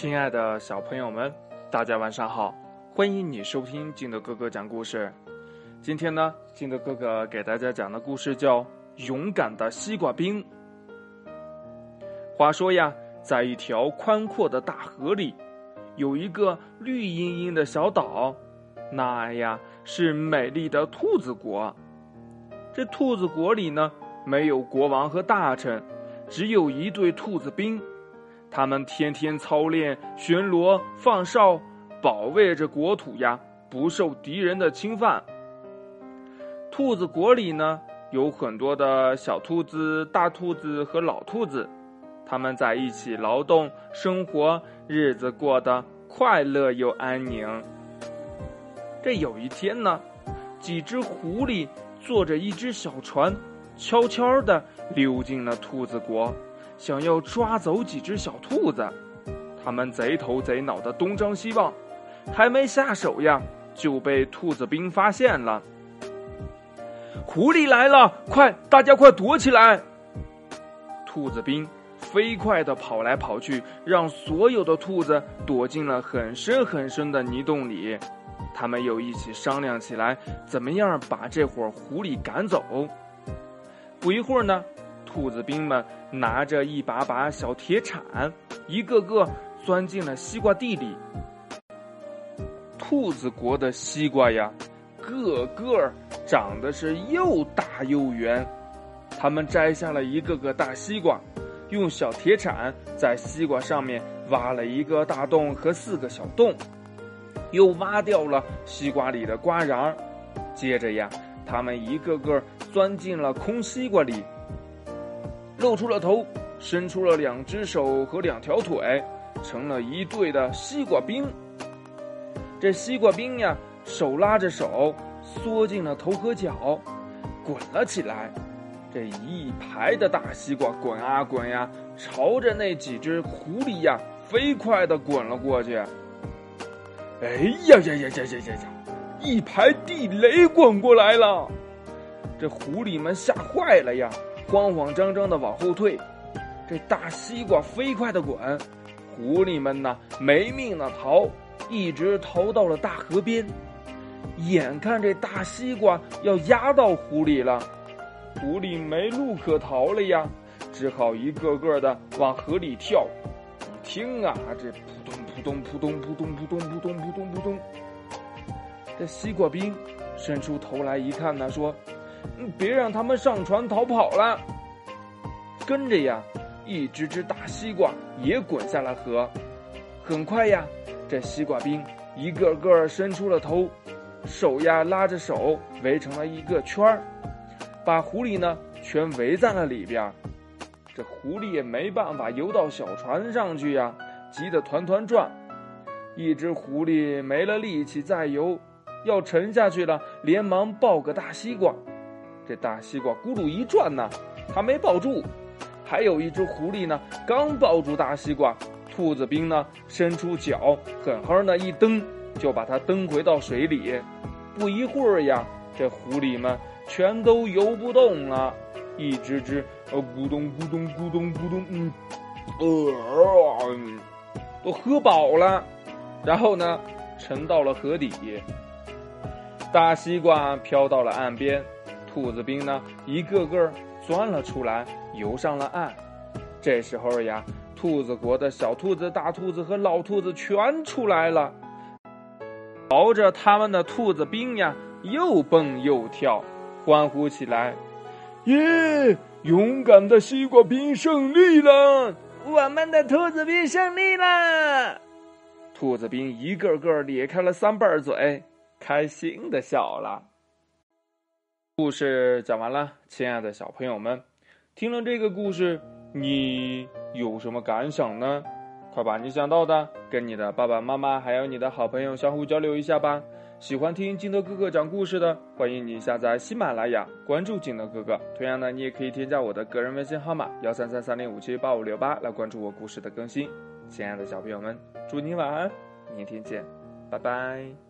亲爱的小朋友们，大家晚上好！欢迎你收听金德哥哥讲故事。今天呢，金德哥哥给大家讲的故事叫《勇敢的西瓜兵》。话说呀，在一条宽阔的大河里，有一个绿茵茵的小岛，那呀是美丽的兔子国。这兔子国里呢，没有国王和大臣，只有一队兔子兵。他们天天操练巡逻、放哨，保卫着国土呀，不受敌人的侵犯。兔子国里呢，有很多的小兔子、大兔子和老兔子，他们在一起劳动生活，日子过得快乐又安宁。这有一天呢，几只狐狸坐着一只小船，悄悄地溜进了兔子国。想要抓走几只小兔子，他们贼头贼脑的东张西望，还没下手呀，就被兔子兵发现了。狐狸来了，快，大家快躲起来！兔子兵飞快的跑来跑去，让所有的兔子躲进了很深很深的泥洞里。他们又一起商量起来，怎么样把这伙狐狸赶走。不一会儿呢。兔子兵们拿着一把把小铁铲，一个个钻进了西瓜地里。兔子国的西瓜呀，个个长得是又大又圆。他们摘下了一个个大西瓜，用小铁铲在西瓜上面挖了一个大洞和四个小洞，又挖掉了西瓜里的瓜瓤。接着呀，他们一个个钻进了空西瓜里。露出了头，伸出了两只手和两条腿，成了一对的西瓜兵。这西瓜兵呀，手拉着手，缩进了头和脚，滚了起来。这一排的大西瓜滚啊滚呀，朝着那几只狐狸呀，飞快地滚了过去。哎呀呀呀呀呀呀呀！一排地雷滚过来了，这狐狸们吓坏了呀。慌慌张张的往后退，这大西瓜飞快的滚，狐狸们呢没命的逃，一直逃到了大河边。眼看这大西瓜要压到湖里了，狐狸没路可逃了呀，只好一个个的往河里跳。听啊，这扑通扑通扑通扑通扑通扑通扑通扑通，这西瓜兵伸出头来一看呢，说。别让他们上船逃跑了。跟着呀，一只只大西瓜也滚下了河。很快呀，这西瓜兵一个个伸出了头，手呀拉着手，围成了一个圈儿，把狐狸呢全围在了里边。这狐狸也没办法游到小船上去呀，急得团团转。一只狐狸没了力气再游，要沉下去了，连忙抱个大西瓜。这大西瓜咕噜一转呢，它没抱住；还有一只狐狸呢，刚抱住大西瓜，兔子兵呢伸出脚，狠狠的一蹬，就把它蹬回到水里。不一会儿呀，这狐狸们全都游不动了，一只只呃咕咚咕咚咕咚咕咚，嗯，呃，都喝饱了，然后呢，沉到了河底。大西瓜飘到了岸边。兔子兵呢，一个个钻了出来，游上了岸。这时候呀，兔子国的小兔子、大兔子和老兔子全出来了，朝着他们的兔子兵呀，又蹦又跳，欢呼起来：“耶！勇敢的西瓜兵胜利了！我们的兔子兵胜利了！”兔子兵一个个咧开了三瓣嘴，开心的笑了。故事讲完了，亲爱的小朋友们，听了这个故事，你有什么感想呢？快把你想到的跟你的爸爸妈妈还有你的好朋友相互交流一下吧。喜欢听金德哥哥讲故事的，欢迎你下载喜马拉雅，关注金德哥哥。同样呢，你也可以添加我的个人微信号码幺三三三零五七八五六八来关注我故事的更新。亲爱的小朋友们，祝你晚安，明天见，拜拜。